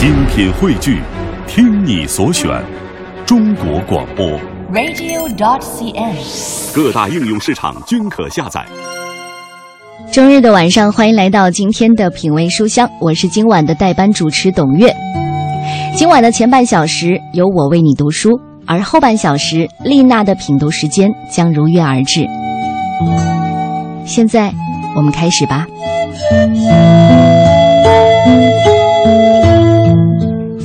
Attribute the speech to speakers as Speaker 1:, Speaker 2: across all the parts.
Speaker 1: 精品汇聚，听你所选，中国广播。
Speaker 2: radio.cn。
Speaker 1: 各大应用市场均可下载。
Speaker 3: 周日的晚上，欢迎来到今天的品味书香，我是今晚的代班主持董月。今晚的前半小时由我为你读书，而后半小时丽娜的品读时间将如约而至。现在我们开始吧。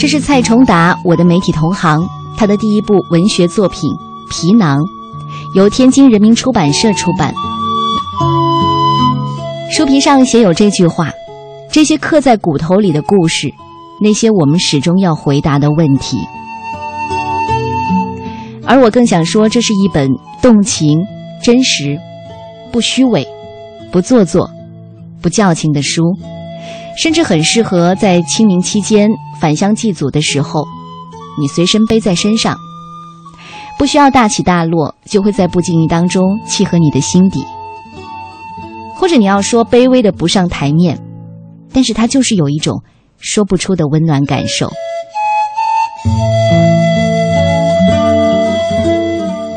Speaker 3: 这是蔡崇达，我的媒体同行，他的第一部文学作品《皮囊》，由天津人民出版社出版。书皮上写有这句话：这些刻在骨头里的故事，那些我们始终要回答的问题。而我更想说，这是一本动情、真实、不虚伪、不做作、不矫情的书，甚至很适合在清明期间返乡祭祖的时候，你随身背在身上，不需要大起大落，就会在不经意当中契合你的心底。或者你要说卑微的不上台面，但是它就是有一种说不出的温暖感受。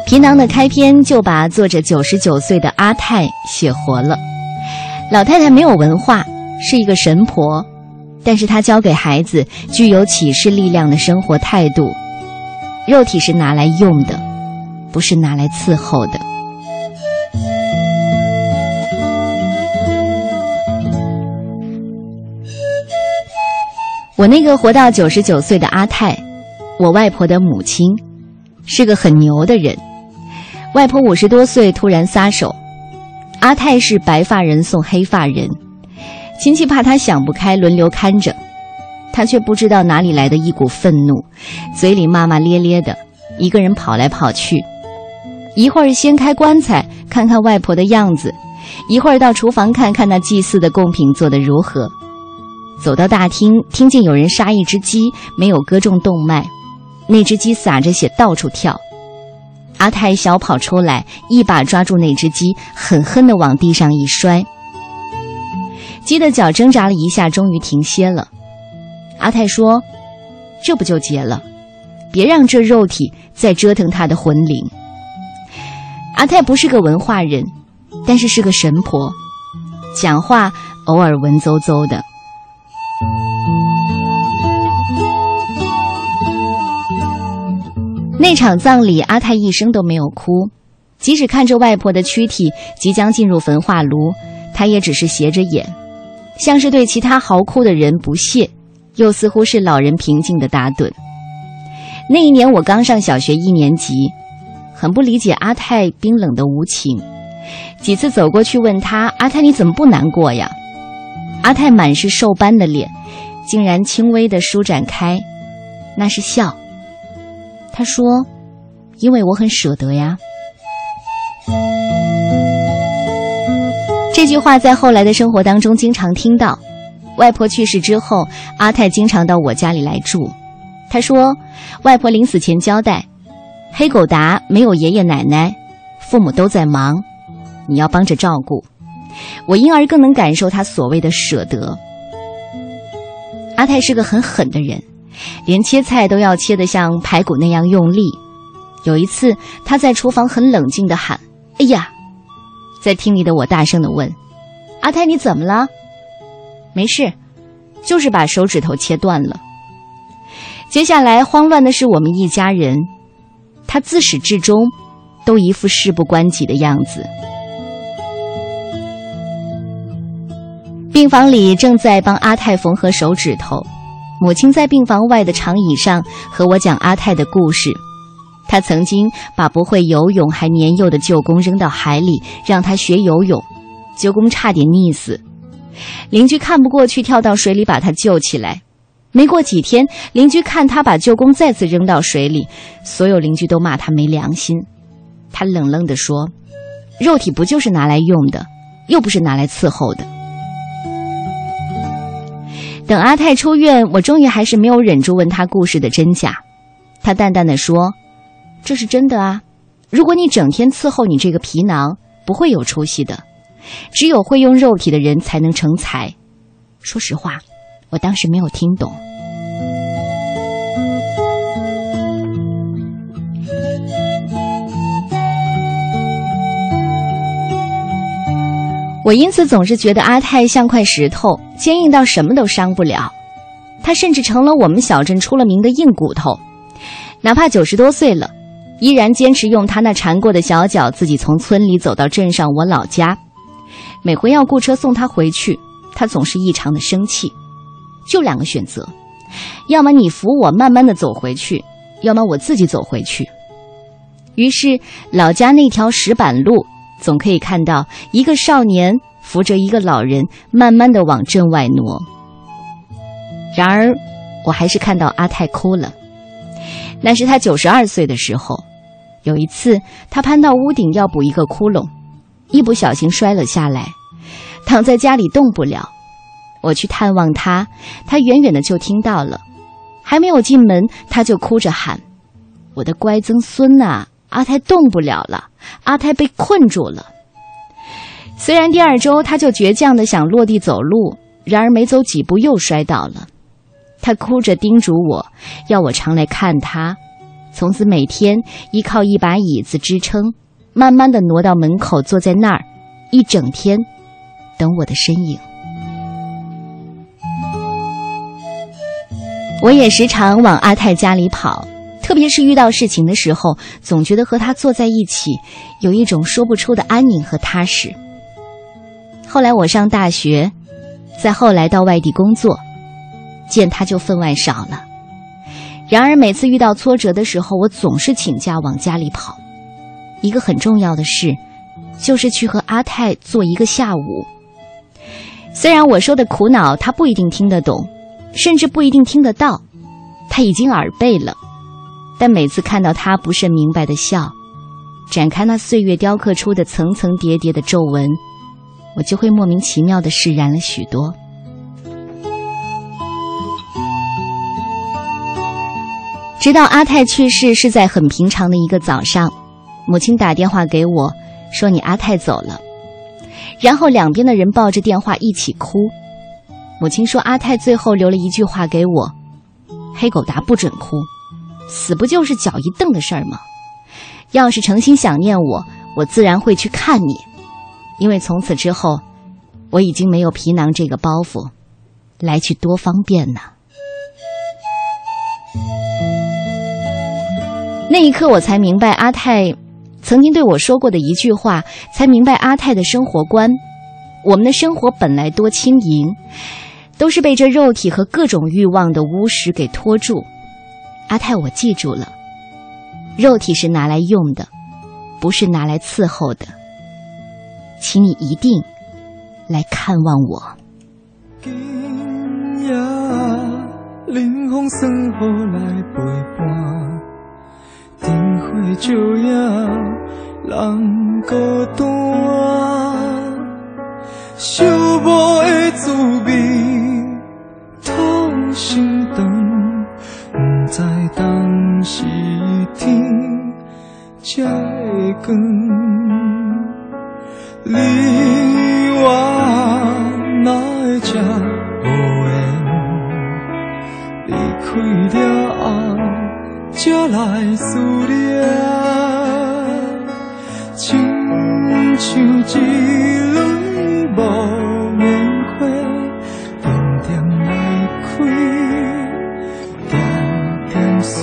Speaker 3: 皮囊的开篇就把作者九十九岁的阿泰写活了。老太太没有文化，是一个神婆，但是她教给孩子具有启示力量的生活态度。肉体是拿来用的，不是拿来伺候的。我那个活到九十九岁的阿泰，我外婆的母亲，是个很牛的人。外婆五十多岁突然撒手，阿泰是白发人送黑发人，亲戚怕他想不开，轮流看着，他却不知道哪里来的一股愤怒，嘴里骂骂咧咧的，一个人跑来跑去，一会儿掀开棺材看看外婆的样子，一会儿到厨房看看那祭祀的贡品做得如何。走到大厅，听见有人杀一只鸡，没有割中动脉，那只鸡撒着血到处跳。阿泰小跑出来，一把抓住那只鸡，狠狠地往地上一摔。鸡的脚挣扎了一下，终于停歇了。阿泰说：“这不就结了？别让这肉体再折腾他的魂灵。”阿泰不是个文化人，但是是个神婆，讲话偶尔文绉绉的。那场葬礼，阿泰一声都没有哭，即使看着外婆的躯体即将进入焚化炉，他也只是斜着眼，像是对其他嚎哭的人不屑，又似乎是老人平静的打盹。那一年我刚上小学一年级，很不理解阿泰冰冷的无情，几次走过去问他：“阿泰，你怎么不难过呀？”阿泰满是瘦斑的脸，竟然轻微的舒展开，那是笑。他说：“因为我很舍得呀。”这句话在后来的生活当中经常听到。外婆去世之后，阿泰经常到我家里来住。他说：“外婆临死前交代，黑狗达没有爷爷奶奶，父母都在忙，你要帮着照顾。”我因而更能感受他所谓的舍得。阿泰是个很狠的人。连切菜都要切得像排骨那样用力。有一次，他在厨房很冷静地喊：“哎呀！”在厅里的我大声的问：“阿泰，你怎么了？”“没事，就是把手指头切断了。”接下来慌乱的是我们一家人，他自始至终都一副事不关己的样子。病房里正在帮阿泰缝合手指头。母亲在病房外的长椅上和我讲阿泰的故事。他曾经把不会游泳还年幼的舅公扔到海里，让他学游泳，舅公差点溺死。邻居看不过去，跳到水里把他救起来。没过几天，邻居看他把舅公再次扔到水里，所有邻居都骂他没良心。他冷冷地说：“肉体不就是拿来用的，又不是拿来伺候的。”等阿泰出院，我终于还是没有忍住问他故事的真假。他淡淡的说：“这是真的啊。如果你整天伺候你这个皮囊，不会有出息的。只有会用肉体的人才能成才。说实话，我当时没有听懂。我因此总是觉得阿泰像块石头，坚硬到什么都伤不了。他甚至成了我们小镇出了名的硬骨头，哪怕九十多岁了。依然坚持用他那缠过的小脚自己从村里走到镇上我老家。每回要雇车送他回去，他总是异常的生气。就两个选择，要么你扶我慢慢的走回去，要么我自己走回去。于是老家那条石板路，总可以看到一个少年扶着一个老人，慢慢的往镇外挪。然而，我还是看到阿泰哭了。那是他九十二岁的时候，有一次他攀到屋顶要补一个窟窿，一不小心摔了下来，躺在家里动不了。我去探望他，他远远的就听到了，还没有进门，他就哭着喊：“我的乖曾孙呐，阿泰动不了了，阿泰被困住了。”虽然第二周他就倔强的想落地走路，然而没走几步又摔倒了。他哭着叮嘱我，要我常来看他。从此每天依靠一把椅子支撑，慢慢的挪到门口，坐在那儿，一整天，等我的身影。我也时常往阿泰家里跑，特别是遇到事情的时候，总觉得和他坐在一起，有一种说不出的安宁和踏实。后来我上大学，再后来到外地工作。见他就分外少了。然而每次遇到挫折的时候，我总是请假往家里跑。一个很重要的事，就是去和阿泰坐一个下午。虽然我说的苦恼他不一定听得懂，甚至不一定听得到，他已经耳背了。但每次看到他不甚明白的笑，展开那岁月雕刻出的层层叠叠的皱纹，我就会莫名其妙的释然了许多。直到阿泰去世是在很平常的一个早上，母亲打电话给我，说你阿泰走了，然后两边的人抱着电话一起哭。母亲说阿泰最后留了一句话给我：“黑狗达不准哭，死不就是脚一蹬的事儿吗？要是诚心想念我，我自然会去看你，因为从此之后，我已经没有皮囊这个包袱，来去多方便呢。”那一刻，我才明白阿泰曾经对我说过的一句话，才明白阿泰的生活观。我们的生活本来多轻盈，都是被这肉体和各种欲望的污石给拖住。阿泰，我记住了，肉体是拿来用的，不是拿来伺候的。请你一定来看望我。今夜冷风送雨来陪伴。灯火照影，人孤单。寂寞的滋味，痛心肠，不知当时天才会光。你爱思念，亲像一蕊无名花，静静来开，点点碎，